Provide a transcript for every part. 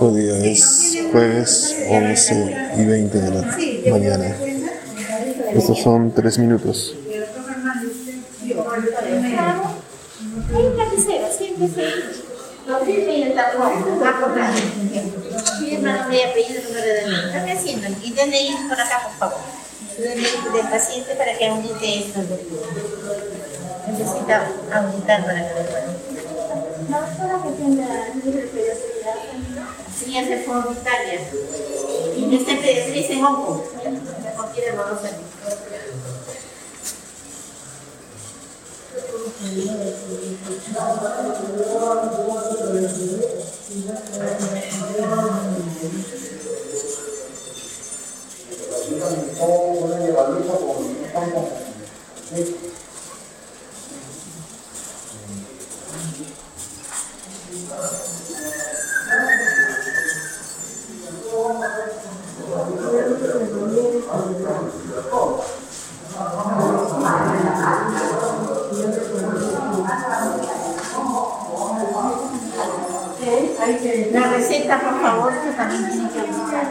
Hoy es jueves 11 y 20 de la mañana. Estos son tres minutos. Pueda. La doctora que tiene libre pediatría. Sí, hace voluntaria. Y este pediatriz en onco. Me contiene los dos años. La receta, por favor, que también tiene que auditar.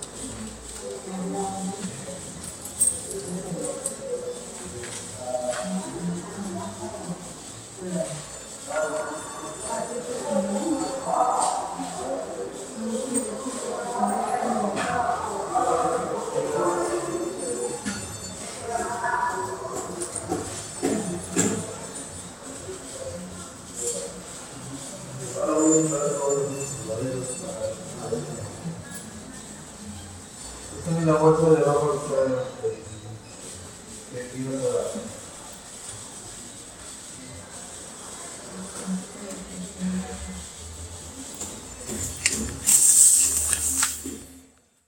En la bolsa de abajo del cuadro.